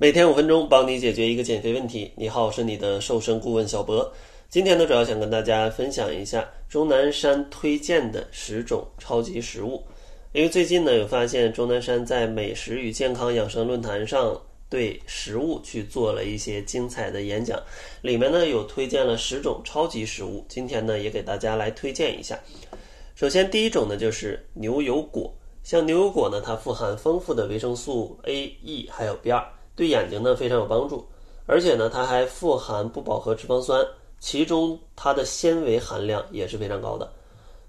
每天五分钟，帮你解决一个减肥问题。你好，我是你的瘦身顾问小博。今天呢，主要想跟大家分享一下钟南山推荐的十种超级食物。因为最近呢，有发现钟南山在美食与健康养生论坛上对食物去做了一些精彩的演讲，里面呢有推荐了十种超级食物。今天呢，也给大家来推荐一下。首先，第一种呢就是牛油果。像牛油果呢，它富含丰富的维生素 A、E 还有 B 二。对眼睛呢非常有帮助，而且呢它还富含不饱和脂肪酸，其中它的纤维含量也是非常高的，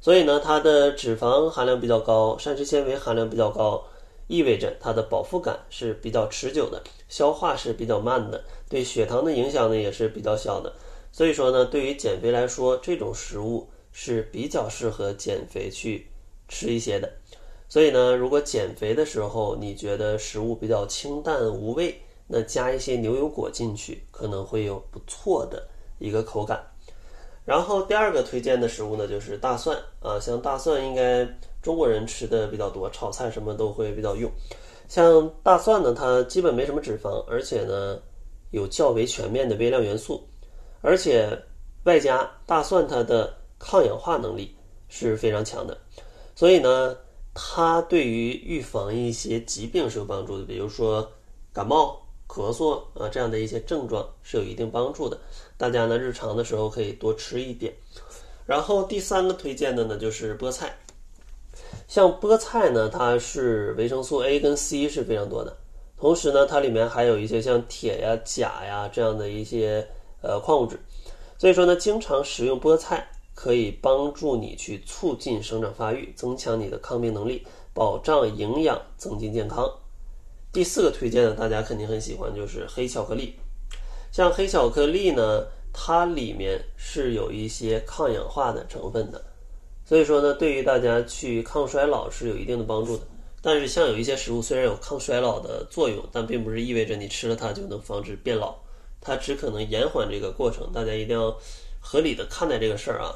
所以呢它的脂肪含量比较高，膳食纤维含量比较高，意味着它的饱腹感是比较持久的，消化是比较慢的，对血糖的影响呢也是比较小的，所以说呢对于减肥来说，这种食物是比较适合减肥去吃一些的。所以呢，如果减肥的时候你觉得食物比较清淡无味，那加一些牛油果进去，可能会有不错的一个口感。然后第二个推荐的食物呢，就是大蒜啊，像大蒜应该中国人吃的比较多，炒菜什么都会比较用。像大蒜呢，它基本没什么脂肪，而且呢有较为全面的微量元素，而且外加大蒜它的抗氧化能力是非常强的，所以呢。它对于预防一些疾病是有帮助的，比如说感冒、咳嗽啊这样的一些症状是有一定帮助的。大家呢日常的时候可以多吃一点。然后第三个推荐的呢就是菠菜，像菠菜呢，它是维生素 A 跟 C 是非常多的，同时呢它里面还有一些像铁呀、钾呀这样的一些呃矿物质，所以说呢经常食用菠菜。可以帮助你去促进生长发育，增强你的抗病能力，保障营养，增进健康。第四个推荐的，大家肯定很喜欢，就是黑巧克力。像黑巧克力呢，它里面是有一些抗氧化的成分的，所以说呢，对于大家去抗衰老是有一定的帮助的。但是像有一些食物虽然有抗衰老的作用，但并不是意味着你吃了它就能防止变老，它只可能延缓这个过程。大家一定要合理的看待这个事儿啊。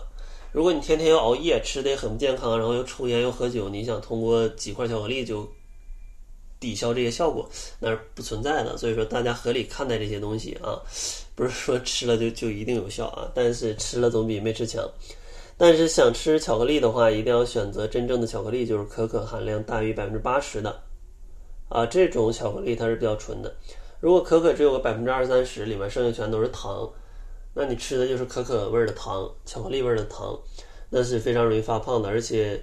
如果你天天要熬夜，吃的也很不健康，然后又抽烟又喝酒，你想通过几块巧克力就抵消这些效果，那是不存在的。所以说，大家合理看待这些东西啊，不是说吃了就就一定有效啊，但是吃了总比没吃强。但是想吃巧克力的话，一定要选择真正的巧克力，就是可可含量大于百分之八十的啊，这种巧克力它是比较纯的。如果可可只有个百分之二三十，里面剩下全都是糖。那你吃的就是可可味儿的糖，巧克力味儿的糖，那是非常容易发胖的，而且，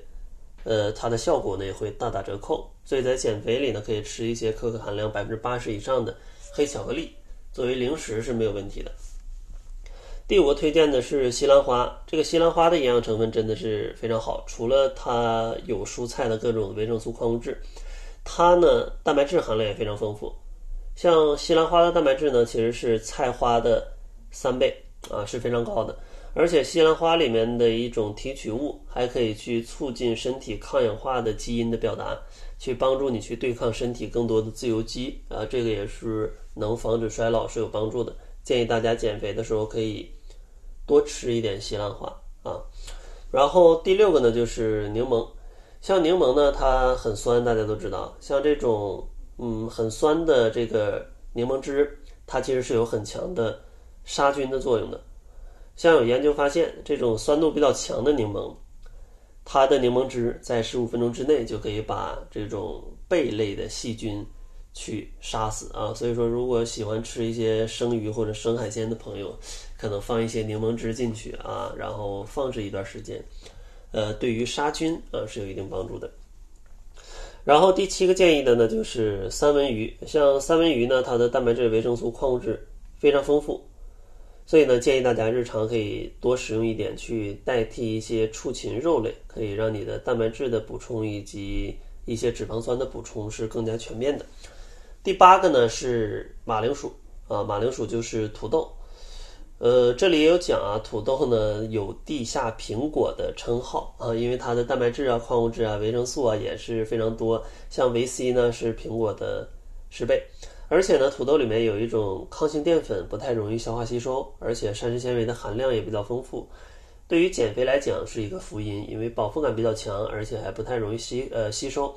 呃，它的效果呢也会大打折扣。所以在减肥里呢，可以吃一些可可含量百分之八十以上的黑巧克力，作为零食是没有问题的。第五个推荐的是西兰花，这个西兰花的营养成分真的是非常好，除了它有蔬菜的各种维生素、矿物质，它呢蛋白质含量也非常丰富。像西兰花的蛋白质呢，其实是菜花的。三倍啊是非常高的，而且西兰花里面的一种提取物还可以去促进身体抗氧化的基因的表达，去帮助你去对抗身体更多的自由基啊，这个也是能防止衰老是有帮助的。建议大家减肥的时候可以多吃一点西兰花啊。然后第六个呢就是柠檬，像柠檬呢它很酸，大家都知道，像这种嗯很酸的这个柠檬汁，它其实是有很强的。杀菌的作用的，像有研究发现，这种酸度比较强的柠檬，它的柠檬汁在十五分钟之内就可以把这种贝类的细菌去杀死啊。所以说，如果喜欢吃一些生鱼或者生海鲜的朋友，可能放一些柠檬汁进去啊，然后放置一段时间，呃，对于杀菌啊是有一定帮助的。然后第七个建议的呢，就是三文鱼，像三文鱼呢，它的蛋白质、维生素、矿物质非常丰富。所以呢，建议大家日常可以多食用一点，去代替一些畜禽肉类，可以让你的蛋白质的补充以及一些脂肪酸的补充是更加全面的。第八个呢是马铃薯啊，马铃薯就是土豆。呃，这里也有讲啊，土豆呢有地下苹果的称号啊，因为它的蛋白质啊、矿物质啊、维生素啊也是非常多，像维 C 呢是苹果的十倍。而且呢，土豆里面有一种抗性淀粉，不太容易消化吸收，而且膳食纤维的含量也比较丰富。对于减肥来讲是一个福音，因为饱腹感比较强，而且还不太容易吸呃吸收。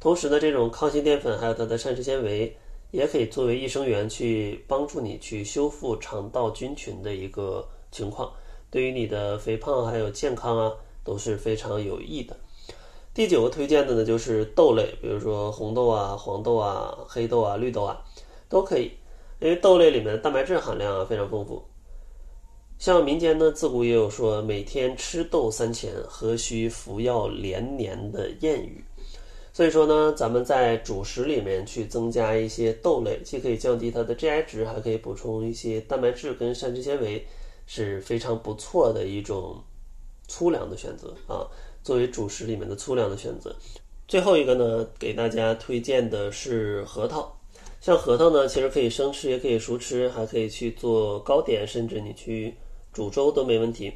同时呢，这种抗性淀粉还有它的膳食纤维，也可以作为益生元去帮助你去修复肠道菌群的一个情况，对于你的肥胖还有健康啊都是非常有益的。第九个推荐的呢就是豆类，比如说红豆啊、黄豆啊、黑豆啊、绿豆啊都可以，因为豆类里面的蛋白质含量啊非常丰富。像民间呢自古也有说每天吃豆三钱，何须服药连年的谚语。所以说呢，咱们在主食里面去增加一些豆类，既可以降低它的 GI 值，还可以补充一些蛋白质跟膳食纤维，是非常不错的一种粗粮的选择啊。作为主食里面的粗粮的选择。最后一个呢，给大家推荐的是核桃。像核桃呢，其实可以生吃，也可以熟吃，还可以去做糕点，甚至你去煮粥都没问题。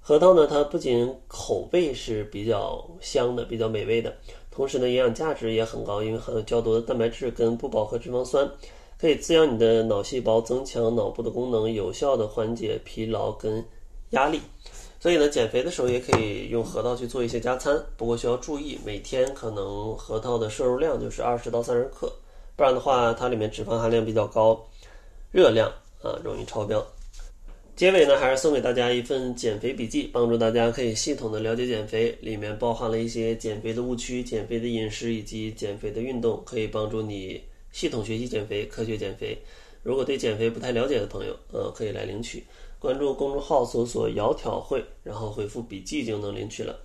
核桃呢，它不仅口味是比较香的、比较美味的，同时呢，营养价值也很高，因为含有较多的蛋白质跟不饱和脂肪酸，可以滋养你的脑细胞，增强脑部的功能，有效的缓解疲劳跟压力。所以呢，减肥的时候也可以用核桃去做一些加餐，不过需要注意，每天可能核桃的摄入量就是二十到三十克，不然的话，它里面脂肪含量比较高，热量啊容易超标。结尾呢，还是送给大家一份减肥笔记，帮助大家可以系统的了解减肥。里面包含了一些减肥的误区、减肥的饮食以及减肥的运动，可以帮助你系统学习减肥、科学减肥。如果对减肥不太了解的朋友，呃，可以来领取。关注公众号搜索“窈窕会”，然后回复“笔记”就能领取了。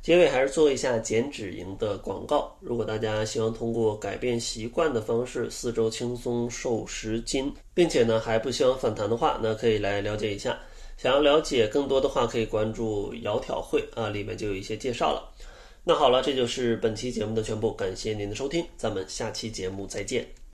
结尾还是做一下减脂营的广告。如果大家希望通过改变习惯的方式，四周轻松瘦十斤，并且呢还不希望反弹的话，那可以来了解一下。想要了解更多的话，可以关注“窈窕会”啊，里面就有一些介绍了。那好了，这就是本期节目的全部，感谢您的收听，咱们下期节目再见。